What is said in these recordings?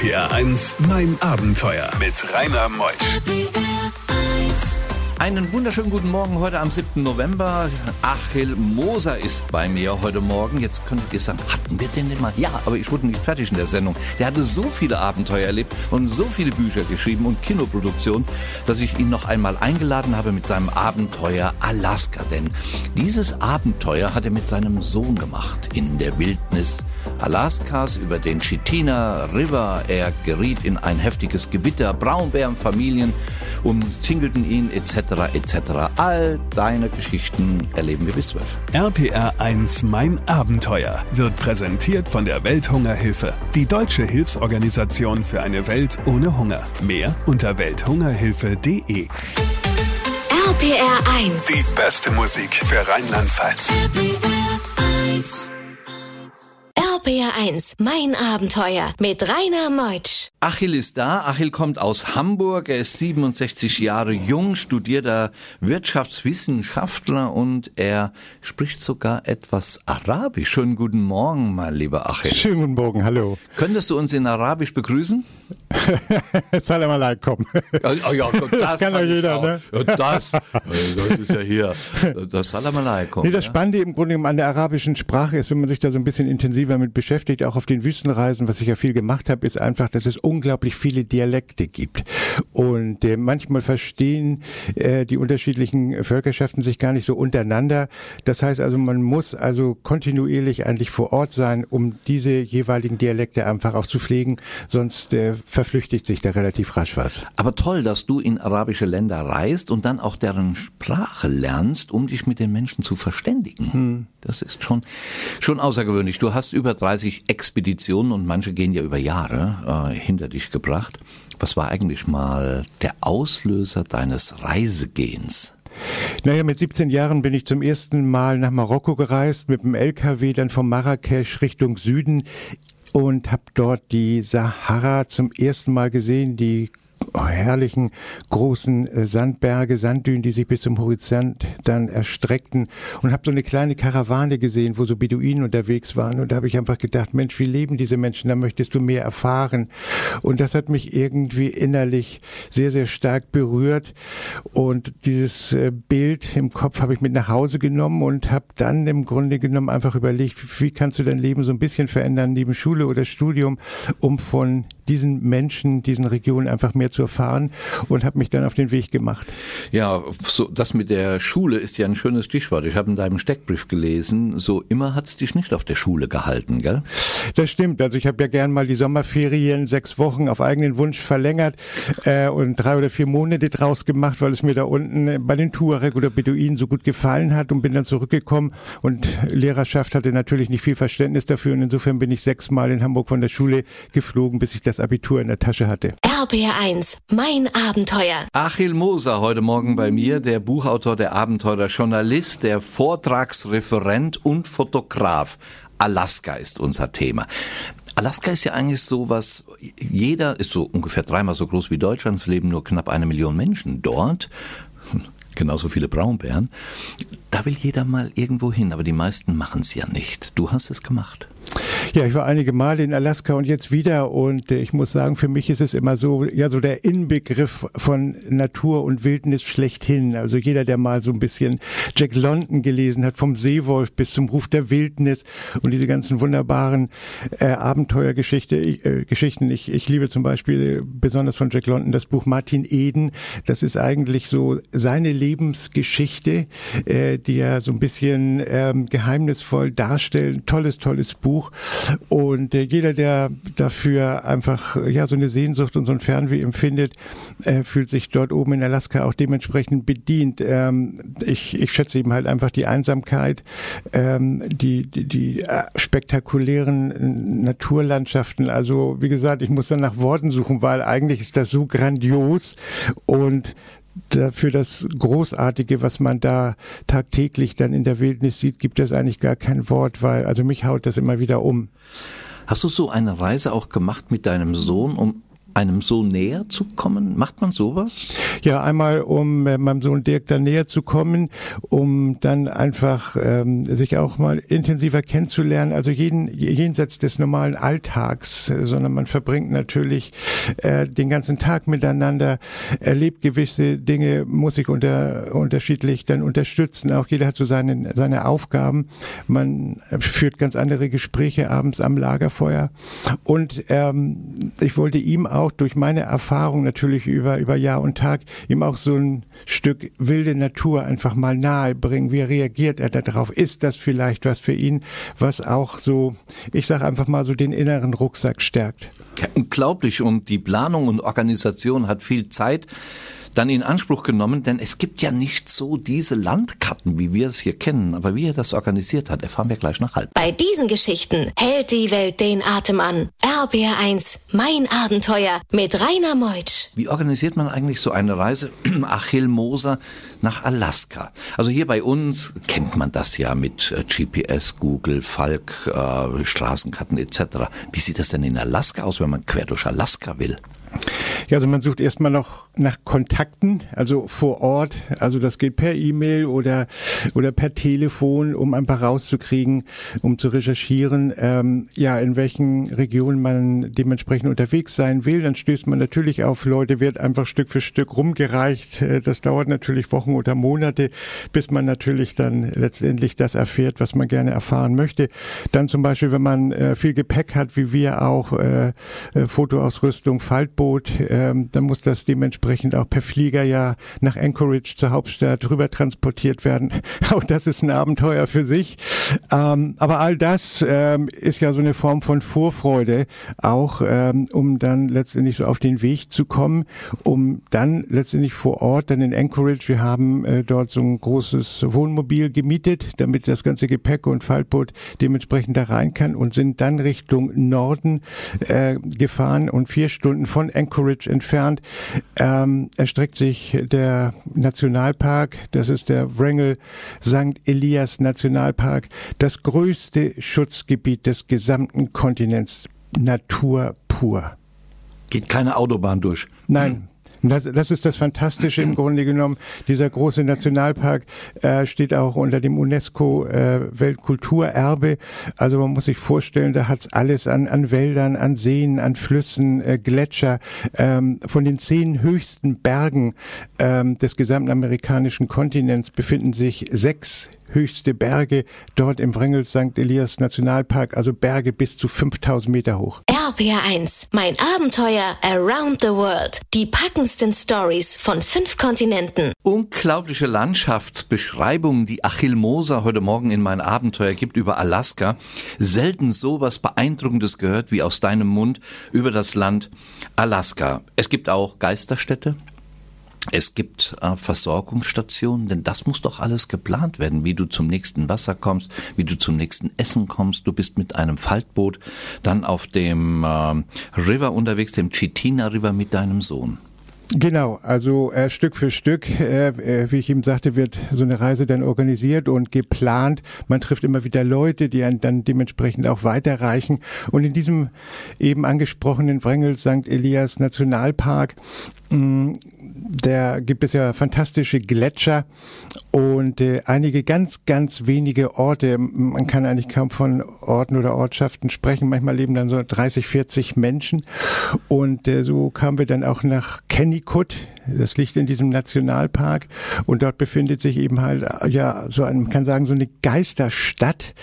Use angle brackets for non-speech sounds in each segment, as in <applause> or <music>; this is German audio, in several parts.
RPR 1, mein Abenteuer mit Rainer Meusch. Einen wunderschönen guten Morgen heute am 7. November. Achil Moser ist bei mir heute Morgen. Jetzt könntet ihr sagen, hatten wir den denn mal? Ja, aber ich wurde nicht fertig in der Sendung. Der hatte so viele Abenteuer erlebt und so viele Bücher geschrieben und Kinoproduktionen, dass ich ihn noch einmal eingeladen habe mit seinem Abenteuer Alaska. Denn dieses Abenteuer hat er mit seinem Sohn gemacht in der Wildnis Alaskas über den Chitina River. Er geriet in ein heftiges Gewitter, Braunbärenfamilien umzingelten ihn etc. etc. All deine Geschichten erleben wir bis 12. RPR 1 Mein Abenteuer wird präsentiert von der Welthungerhilfe, die deutsche Hilfsorganisation für eine Welt ohne Hunger. Mehr unter welthungerhilfe.de. RPR 1. Die beste Musik für Rheinland-Pfalz. RPR 1, mein Abenteuer mit Rainer Meutsch. Achil ist da. Achil kommt aus Hamburg. Er ist 67 Jahre jung, studierter Wirtschaftswissenschaftler und er spricht sogar etwas Arabisch. Schönen guten Morgen, mein lieber Achil. Schönen guten Morgen, hallo. Könntest du uns in Arabisch begrüßen? <laughs> Salam alaikum. Ja, ja, ja, das, Das kann doch jeder, ne? Ja, das, das ist ja hier. Das Salam alaikum. Nee, das ja. Spannende im Grunde genommen an der arabischen Sprache ist, wenn man sich da so ein bisschen intensiver mit beschäftigt, auch auf den Wüstenreisen, was ich ja viel gemacht habe, ist einfach, dass es unglaublich viele Dialekte gibt. Und äh, manchmal verstehen äh, die unterschiedlichen Völkerschaften sich gar nicht so untereinander. Das heißt also, man muss also kontinuierlich eigentlich vor Ort sein, um diese jeweiligen Dialekte einfach auch zu pflegen, sonst äh, verflüchtigt sich da relativ rasch was. Aber toll, dass du in arabische Länder reist und dann auch deren Sprache lernst, um dich mit den Menschen zu verständigen. Hm. Das ist schon, schon außergewöhnlich. Du hast über 30 Expeditionen und manche gehen ja über Jahre äh, hinter dich gebracht. Was war eigentlich mal der Auslöser deines Reisegehens? Naja, mit 17 Jahren bin ich zum ersten Mal nach Marokko gereist, mit dem LKW dann von Marrakesch Richtung Süden und habe dort die Sahara zum ersten Mal gesehen, die herrlichen großen äh, Sandberge, Sanddünen, die sich bis zum Horizont dann erstreckten. Und habe so eine kleine Karawane gesehen, wo so Beduinen unterwegs waren. Und da habe ich einfach gedacht, Mensch, wie leben diese Menschen, da möchtest du mehr erfahren. Und das hat mich irgendwie innerlich sehr, sehr stark berührt. Und dieses äh, Bild im Kopf habe ich mit nach Hause genommen und habe dann im Grunde genommen einfach überlegt, wie kannst du dein Leben so ein bisschen verändern neben Schule oder Studium, um von diesen Menschen, diesen Regionen einfach mehr zu erfahren und habe mich dann auf den Weg gemacht. Ja, so, das mit der Schule ist ja ein schönes Stichwort. Ich habe in deinem Steckbrief gelesen, so immer hat's dich nicht auf der Schule gehalten, gell? Das stimmt. Also ich habe ja gern mal die Sommerferien sechs Wochen auf eigenen Wunsch verlängert äh, und drei oder vier Monate draus gemacht, weil es mir da unten bei den Tuareg oder Beduinen so gut gefallen hat und bin dann zurückgekommen und Lehrerschaft hatte natürlich nicht viel Verständnis dafür und insofern bin ich sechsmal in Hamburg von der Schule geflogen, bis ich das Abitur in der Tasche hatte. RPR 1, mein Abenteuer. Achil Moser heute Morgen bei mir, der Buchautor, der Abenteurer, Journalist, der Vortragsreferent und Fotograf. Alaska ist unser Thema. Alaska ist ja eigentlich so was, jeder ist so ungefähr dreimal so groß wie Deutschland, es leben nur knapp eine Million Menschen dort. <laughs> Genauso viele Braunbären. Da will jeder mal irgendwo hin, aber die meisten machen es ja nicht. Du hast es gemacht. Ja, ich war einige Male in Alaska und jetzt wieder und äh, ich muss sagen, für mich ist es immer so, ja, so der Inbegriff von Natur und Wildnis schlechthin. Also jeder, der mal so ein bisschen Jack London gelesen hat, vom Seewolf bis zum Ruf der Wildnis und diese ganzen wunderbaren äh, Abenteuergeschichte, äh. Ich, ich liebe zum Beispiel besonders von Jack London das Buch Martin Eden. Das ist eigentlich so seine Lebensgeschichte, äh, die er so ein bisschen ähm, geheimnisvoll darstellt. Tolles, tolles Buch. Und äh, jeder, der dafür einfach äh, ja so eine Sehnsucht und so ein Fernweh empfindet, äh, fühlt sich dort oben in Alaska auch dementsprechend bedient. Ähm, ich, ich schätze eben halt einfach die Einsamkeit, ähm, die, die, die spektakulären Naturlandschaften. Also wie gesagt, ich muss dann nach Worten suchen, weil eigentlich ist das so grandios und für das Großartige, was man da tagtäglich dann in der Wildnis sieht, gibt es eigentlich gar kein Wort, weil, also mich haut das immer wieder um. Hast du so eine Reise auch gemacht mit deinem Sohn, um einem so näher zu kommen? Macht man sowas? Ja, einmal um äh, meinem Sohn Dirk dann näher zu kommen, um dann einfach ähm, sich auch mal intensiver kennenzulernen, also jeden jenseits des normalen Alltags, äh, sondern man verbringt natürlich äh, den ganzen Tag miteinander, erlebt gewisse Dinge, muss sich unter, unterschiedlich dann unterstützen. Auch jeder hat so seine, seine Aufgaben. Man führt ganz andere Gespräche abends am Lagerfeuer. Und ähm, ich wollte ihm auch durch meine Erfahrung natürlich über, über Jahr und Tag ihm auch so ein Stück wilde Natur einfach mal nahe bringen. Wie reagiert er darauf? Ist das vielleicht was für ihn, was auch so, ich sage einfach mal so den inneren Rucksack stärkt? Ja, unglaublich. Und die Planung und Organisation hat viel Zeit dann in Anspruch genommen, denn es gibt ja nicht so diese Landkarten, wie wir es hier kennen. Aber wie er das organisiert hat, erfahren wir gleich nach halb. Bei diesen Geschichten hält die Welt den Atem an. RBR1, mein Abenteuer mit Rainer Meutsch. Wie organisiert man eigentlich so eine Reise? <clears throat> Achille Moser nach Alaska. Also hier bei uns kennt man das ja mit äh, GPS, Google, Falk, äh, Straßenkarten etc. Wie sieht das denn in Alaska aus, wenn man quer durch Alaska will? Ja, also man sucht erstmal noch nach Kontakten, also vor Ort. Also das geht per E-Mail oder, oder per Telefon, um einfach rauszukriegen, um zu recherchieren, ähm, ja, in welchen Regionen man dementsprechend unterwegs sein will. Dann stößt man natürlich auf Leute, wird einfach Stück für Stück rumgereicht. Äh, das dauert natürlich Wochen oder Monate, bis man natürlich dann letztendlich das erfährt, was man gerne erfahren möchte. Dann zum Beispiel, wenn man äh, viel Gepäck hat, wie wir auch, äh, äh Fotoausrüstung, Faltboot, ähm, dann muss das dementsprechend auch per Flieger ja nach Anchorage zur Hauptstadt rüber transportiert werden. <laughs> Auch das ist ein Abenteuer für sich. Ähm, aber all das ähm, ist ja so eine Form von Vorfreude, auch ähm, um dann letztendlich so auf den Weg zu kommen, um dann letztendlich vor Ort, dann in Anchorage, wir haben äh, dort so ein großes Wohnmobil gemietet, damit das ganze Gepäck und Faltboot dementsprechend da rein kann und sind dann Richtung Norden äh, gefahren und vier Stunden von Anchorage entfernt ähm, erstreckt sich der Nationalpark, das ist der Wrangell St. Elias Nationalpark, das größte Schutzgebiet des gesamten Kontinents. Natur pur. Geht keine Autobahn durch. Nein, das, das ist das Fantastische im Grunde genommen. Dieser große Nationalpark äh, steht auch unter dem UNESCO äh, Weltkulturerbe. Also man muss sich vorstellen, da hat's alles an, an Wäldern, an Seen, an Flüssen, äh, Gletscher. Ähm, von den zehn höchsten Bergen ähm, des gesamten amerikanischen Kontinents befinden sich sechs höchste Berge dort im Wrangell St. Elias Nationalpark, also Berge bis zu 5000 Meter hoch. RPR1, mein Abenteuer around the world. Die packendsten Stories von fünf Kontinenten. Unglaubliche Landschaftsbeschreibungen, die Achille Moser heute Morgen in mein Abenteuer gibt über Alaska. Selten so was Beeindruckendes gehört wie aus deinem Mund über das Land Alaska. Es gibt auch Geisterstädte, es gibt äh, Versorgungsstationen, denn das muss doch alles geplant werden, wie du zum nächsten Wasser kommst, wie du zum nächsten Essen kommst. Du bist mit einem Faltboot dann auf dem äh, River unterwegs, dem Chitina River mit deinem Sohn. Genau, also äh, Stück für Stück, äh, äh, wie ich ihm sagte, wird so eine Reise dann organisiert und geplant. Man trifft immer wieder Leute, die einen dann dementsprechend auch weiterreichen. Und in diesem eben angesprochenen Wrangell St. Elias Nationalpark mh, mm, da gibt es ja fantastische Gletscher und äh, einige ganz, ganz wenige Orte. Man kann eigentlich kaum von Orten oder Ortschaften sprechen. Manchmal leben dann so 30, 40 Menschen. Und äh, so kamen wir dann auch nach Kennikut. Das liegt in diesem Nationalpark. Und dort befindet sich eben halt, ja, so ein, man kann sagen, so eine Geisterstadt.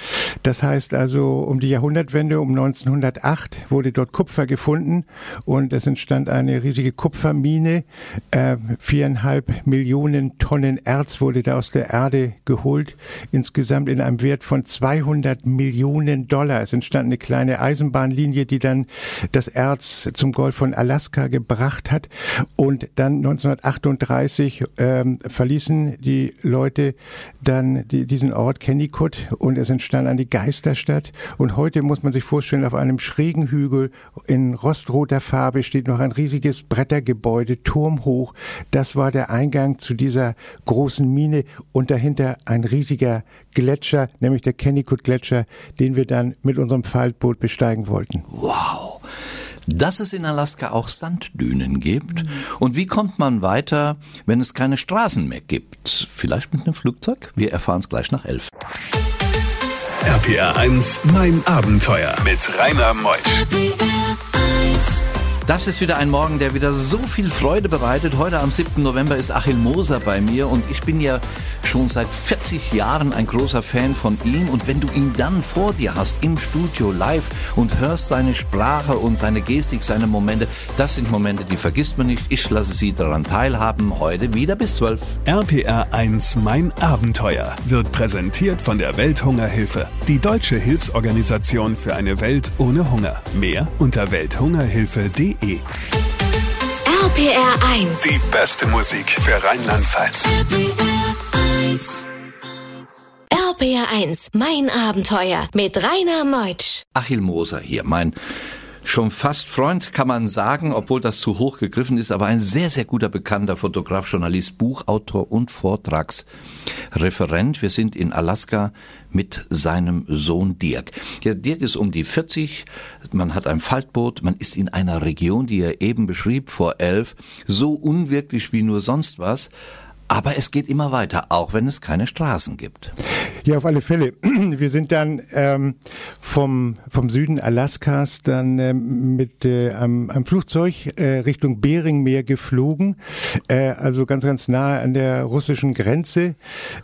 Das heißt also, um die Jahrhundertwende, um 1908, wurde dort Kupfer gefunden und es entstand eine riesige Kupfermine. Äh, viereinhalb Millionen Tonnen Erz wurde da aus der Erde geholt. Insgesamt in einem Wert von 200 Millionen Dollar. Es entstand eine kleine Eisenbahnlinie, die dann das Erz zum Golf von Alaska gebracht hat. Und dann 1938 ähm, verließen die Leute dann die, diesen Ort Kennikut und es entstand eine Geisterstadt. Und heute muss man sich vorstellen, auf einem schrägen Hügel in rostroter Farbe steht noch ein riesiges Brettergebäude, turmhoch. Das war der Eingang zu dieser großen Mine und dahinter ein riesiger Gletscher, nämlich der Kennikut Gletscher, den wir dann mit unserem Faltboot besteigen wollten. Wow! Dass es in Alaska auch Sanddünen gibt. Mhm. Und wie kommt man weiter, wenn es keine Straßen mehr gibt? Vielleicht mit einem Flugzeug? Wir erfahren es gleich nach elf. RPR 1, mein Abenteuer mit Rainer Meusch. Das ist wieder ein Morgen, der wieder so viel Freude bereitet. Heute am 7. November ist Achil Moser bei mir und ich bin ja schon seit 40 Jahren ein großer Fan von ihm. Und wenn du ihn dann vor dir hast, im Studio live und hörst seine Sprache und seine Gestik, seine Momente, das sind Momente, die vergisst man nicht. Ich lasse Sie daran teilhaben. Heute wieder bis 12. RPR 1 Mein Abenteuer wird präsentiert von der Welthungerhilfe, die deutsche Hilfsorganisation für eine Welt ohne Hunger. Mehr unter welthungerhilfe.de www.rpr1.de. RPR 1. Die beste Musik für Rheinland-Pfalz. RPR 1, mein Abenteuer mit Rainer Meutsch. Achil Moser hier, mein schon fast Freund, kann man sagen, obwohl das zu hoch gegriffen ist, aber ein sehr, sehr guter bekannter Fotograf, Journalist, Buchautor und Vortragsreferent. Wir sind in Alaska mit seinem Sohn Dirk. Ja, Dirk ist um die 40, man hat ein Faltboot, man ist in einer Region, die er eben beschrieb, vor elf, so unwirklich wie nur sonst was, aber es geht immer weiter, auch wenn es keine Straßen gibt. Ja, auf alle Fälle. <clears throat> Wir sind dann ähm, vom, vom Süden Alaskas dann ähm, mit äh, einem, einem Flugzeug äh, Richtung Beringmeer geflogen, äh, also ganz, ganz nahe an der russischen Grenze.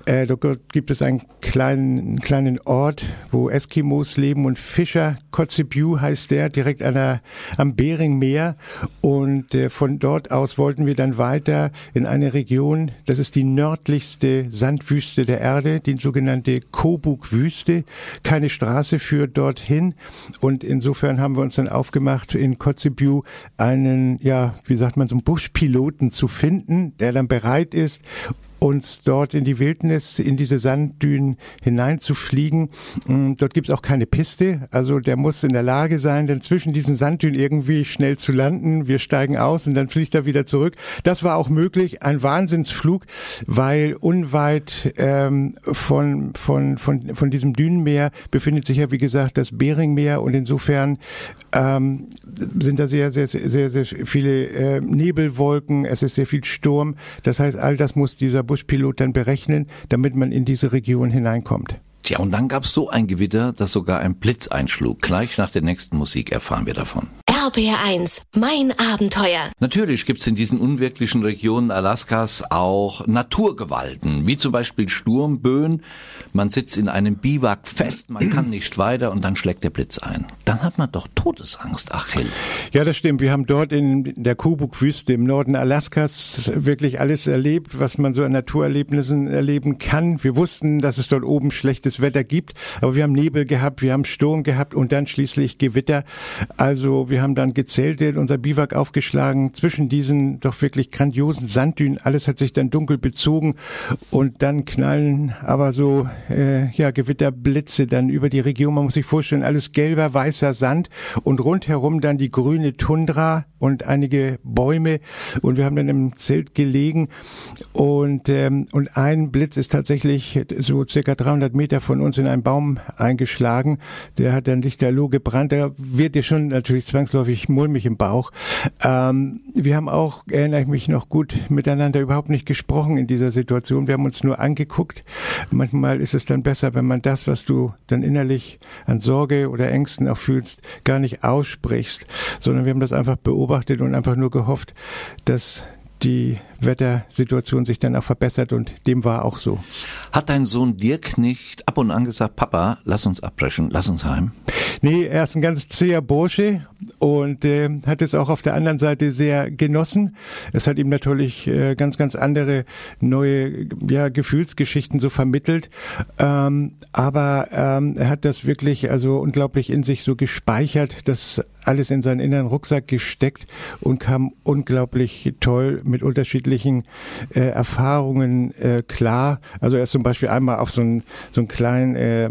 Äh, dort gibt es einen kleinen, kleinen Ort, wo Eskimos leben und Fischer, Kotzebue heißt der, direkt an der, am Beringmeer. Und äh, von dort aus wollten wir dann weiter in eine Region, das ist die nördlichste Sandwüste der Erde, die sogenannte Kobuk-Wüste. Keine Straße führt dorthin. Und insofern haben wir uns dann aufgemacht, in Kotzebue einen, ja, wie sagt man, so einen Buschpiloten zu finden, der dann bereit ist, uns dort in die Wildnis, in diese Sanddünen hineinzufliegen. Mm, dort gibt es auch keine Piste, also der muss in der Lage sein, dann zwischen diesen Sanddünen irgendwie schnell zu landen. Wir steigen aus und dann fliegt er wieder zurück. Das war auch möglich, ein Wahnsinnsflug, weil unweit ähm, von, von, von, von diesem Dünenmeer befindet sich ja, wie gesagt, das Beringmeer und insofern ähm, sind da sehr, sehr, sehr, sehr viele äh, Nebelwolken, es ist sehr viel Sturm. Das heißt, all das muss dieser Buspilot dann berechnen, damit man in diese Region hineinkommt. Tja, und dann gab es so ein Gewitter, dass sogar ein Blitz einschlug. Gleich nach der nächsten Musik erfahren wir davon. RBR1, mein Abenteuer. Natürlich gibt's in diesen unwirklichen Regionen Alaskas auch Naturgewalten, wie zum Beispiel Sturmböen. Man sitzt in einem Biwak fest, man kann nicht weiter und dann schlägt der Blitz ein. Dann hat man doch Todesangst, Achille. Ja, das stimmt. Wir haben dort in der Kubuk-Wüste im Norden Alaskas wirklich alles erlebt, was man so an Naturerlebnissen erleben kann. Wir wussten, dass es dort oben schlechtes Wetter gibt, aber wir haben Nebel gehabt, wir haben Sturm gehabt und dann schließlich Gewitter. Also wir haben haben dann gezeltet, unser Biwak aufgeschlagen, zwischen diesen doch wirklich grandiosen Sanddünen. Alles hat sich dann dunkel bezogen und dann knallen aber so äh, ja Gewitterblitze dann über die Region. Man muss sich vorstellen, alles gelber, weißer Sand und rundherum dann die grüne Tundra und einige Bäume und wir haben dann im Zelt gelegen und ähm, und ein Blitz ist tatsächlich so circa 300 Meter von uns in einen Baum eingeschlagen. Der hat dann lichterloh gebrannt. Da wird dir schon natürlich zwangsläufig zwangsläufig mulmig im Bauch. Ähm, wir haben auch, erinnere ich mich noch gut, miteinander überhaupt nicht gesprochen in dieser Situation. Wir haben uns nur angeguckt. Manchmal ist es dann besser, wenn man das, was du dann innerlich an Sorge oder Ängsten auch fühlst, gar nicht aussprichst, sondern wir haben das einfach beobachtet und einfach nur gehofft, dass die Wettersituation sich dann auch verbessert und dem war auch so. Hat dein Sohn Dirk nicht ab und an gesagt, Papa, lass uns abbrechen, lass uns heim? Nee, er ist ein ganz zäher Bursche und äh, hat es auch auf der anderen Seite sehr genossen. Es hat ihm natürlich äh, ganz, ganz andere neue ja, Gefühlsgeschichten so vermittelt. Ähm, aber ähm, er hat das wirklich also unglaublich in sich so gespeichert, das alles in seinen inneren Rucksack gesteckt und kam unglaublich toll mit unterschiedlichen unterschiedlichen äh, Erfahrungen äh, klar. Also er ist zum Beispiel einmal auf so einen so einen kleinen äh,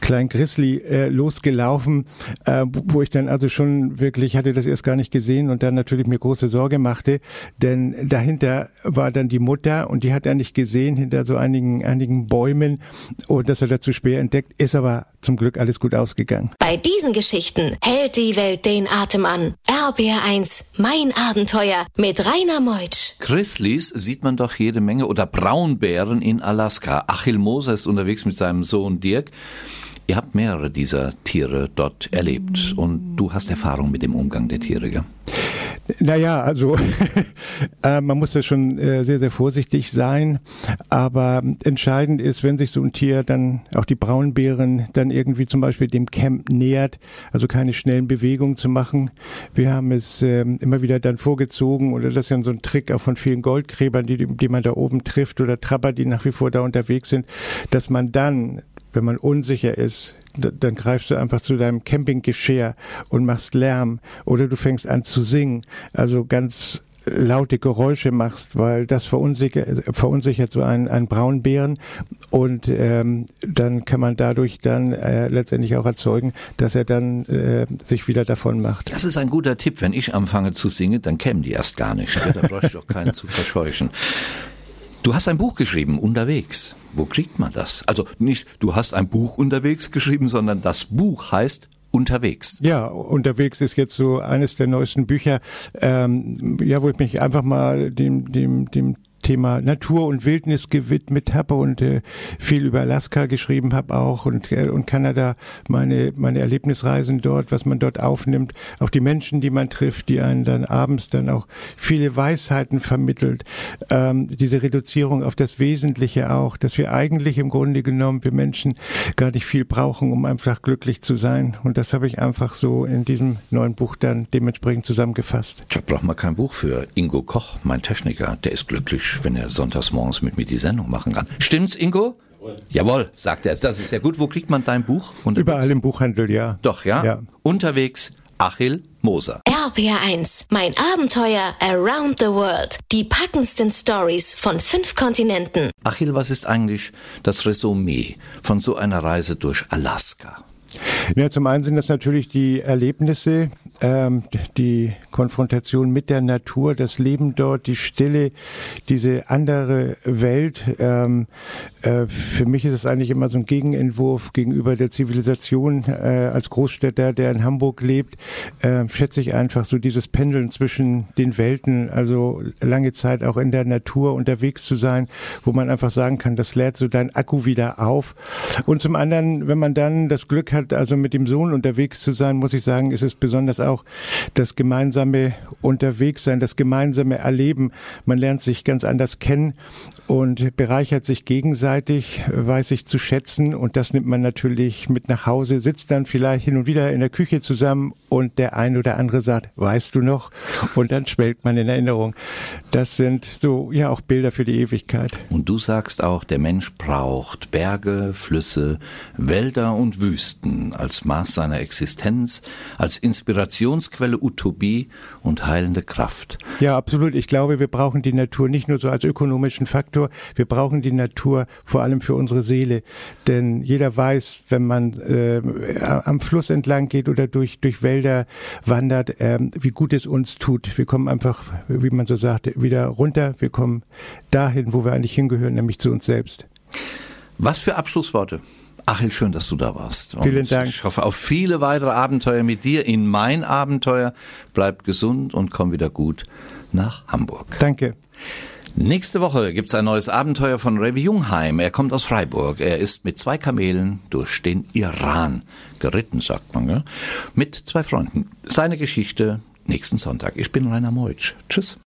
kleinen Grizzly äh, losgelaufen, äh, wo ich dann also schon wirklich hatte das erst gar nicht gesehen und dann natürlich mir große Sorge machte, denn dahinter war dann die Mutter und die hat er nicht gesehen hinter so einigen einigen Bäumen und das hat er zu schwer entdeckt, ist aber zum Glück alles gut ausgegangen. Bei diesen Geschichten hält die Welt den Atem an. RBR1, mein Abenteuer mit Rainer Meutsch. Grizzlies sieht man doch jede Menge oder Braunbären in Alaska. Achil Moser ist unterwegs mit seinem Sohn Dirk. Ihr habt mehrere dieser Tiere dort erlebt und du hast Erfahrung mit dem Umgang der Tiere, ja? Naja, also <laughs> äh, man muss ja schon äh, sehr, sehr vorsichtig sein. Aber entscheidend ist, wenn sich so ein Tier dann, auch die Braunbären, dann irgendwie zum Beispiel dem Camp nähert, also keine schnellen Bewegungen zu machen. Wir haben es äh, immer wieder dann vorgezogen, oder das ist ja so ein Trick auch von vielen Goldgräbern, die, die man da oben trifft, oder Trapper, die nach wie vor da unterwegs sind, dass man dann wenn man unsicher ist, dann greifst du einfach zu deinem Campinggeschirr und machst Lärm oder du fängst an zu singen. Also ganz laute Geräusche machst, weil das verunsichert, verunsichert so einen, einen Braunbären und ähm, dann kann man dadurch dann äh, letztendlich auch erzeugen, dass er dann äh, sich wieder davon macht. Das ist ein guter Tipp. Wenn ich anfange zu singen, dann kämen die erst gar nicht. Da brauche ich doch keinen zu verscheuchen. Du hast ein Buch geschrieben, unterwegs. Wo kriegt man das? Also nicht, du hast ein Buch unterwegs geschrieben, sondern das Buch heißt unterwegs. Ja, unterwegs ist jetzt so eines der neuesten Bücher, ähm, ja, wo ich mich einfach mal dem, dem, dem Thema Natur und Wildnis gewidmet habe und äh, viel über Alaska geschrieben habe auch und, äh, und Kanada, meine, meine Erlebnisreisen dort, was man dort aufnimmt, auch die Menschen, die man trifft, die einen dann abends dann auch viele Weisheiten vermittelt. Ähm, diese Reduzierung auf das Wesentliche auch, dass wir eigentlich im Grunde genommen, wir Menschen gar nicht viel brauchen, um einfach glücklich zu sein. Und das habe ich einfach so in diesem neuen Buch dann dementsprechend zusammengefasst. Da braucht man kein Buch für. Ingo Koch, mein Techniker, der ist glücklich wenn er sonntags morgens mit mir die Sendung machen kann. Stimmt's, Ingo? Jawohl, Jawohl sagt er. Das ist sehr gut. Wo kriegt man dein Buch? Unterwegs? Überall im Buchhandel, ja. Doch, ja? ja. Unterwegs Achil Moser. RPR1, mein Abenteuer Around the World. Die packendsten Stories von fünf Kontinenten. Achil, was ist eigentlich das Resümee von so einer Reise durch Alaska? Ja, zum einen sind das natürlich die Erlebnisse, ähm, die Konfrontation mit der Natur, das Leben dort, die Stille, diese andere Welt. Ähm, äh, für mich ist es eigentlich immer so ein Gegenentwurf gegenüber der Zivilisation. Äh, als Großstädter, der in Hamburg lebt, äh, schätze ich einfach so dieses Pendeln zwischen den Welten, also lange Zeit auch in der Natur unterwegs zu sein, wo man einfach sagen kann, das lädt so dein Akku wieder auf. Und zum anderen, wenn man dann das Glück hat, also mit dem Sohn unterwegs zu sein, muss ich sagen, ist es besonders auch das gemeinsame Unterwegssein, das gemeinsame Erleben. Man lernt sich ganz anders kennen und bereichert sich gegenseitig, weiß sich zu schätzen und das nimmt man natürlich mit nach Hause, sitzt dann vielleicht hin und wieder in der Küche zusammen und der ein oder andere sagt, weißt du noch? Und dann schwelgt man in Erinnerung. Das sind so, ja, auch Bilder für die Ewigkeit. Und du sagst auch, der Mensch braucht Berge, Flüsse, Wälder und Wüsten als Maß seiner Existenz, als Inspirationsquelle, Utopie und heilende Kraft. Ja, absolut. Ich glaube, wir brauchen die Natur nicht nur so als ökonomischen Faktor, wir brauchen die Natur vor allem für unsere Seele. Denn jeder weiß, wenn man äh, am Fluss entlang geht oder durch, durch Wälder wandert, äh, wie gut es uns tut. Wir kommen einfach, wie man so sagt, wieder runter. Wir kommen dahin, wo wir eigentlich hingehören, nämlich zu uns selbst. Was für Abschlussworte? Achel, schön, dass du da warst. Und Vielen Dank. Ich hoffe auf viele weitere Abenteuer mit dir in mein Abenteuer. Bleib gesund und komm wieder gut nach Hamburg. Danke. Nächste Woche gibt's ein neues Abenteuer von Revi Jungheim. Er kommt aus Freiburg. Er ist mit zwei Kamelen durch den Iran geritten, sagt man, gell? mit zwei Freunden. Seine Geschichte nächsten Sonntag. Ich bin Rainer Meutsch. Tschüss.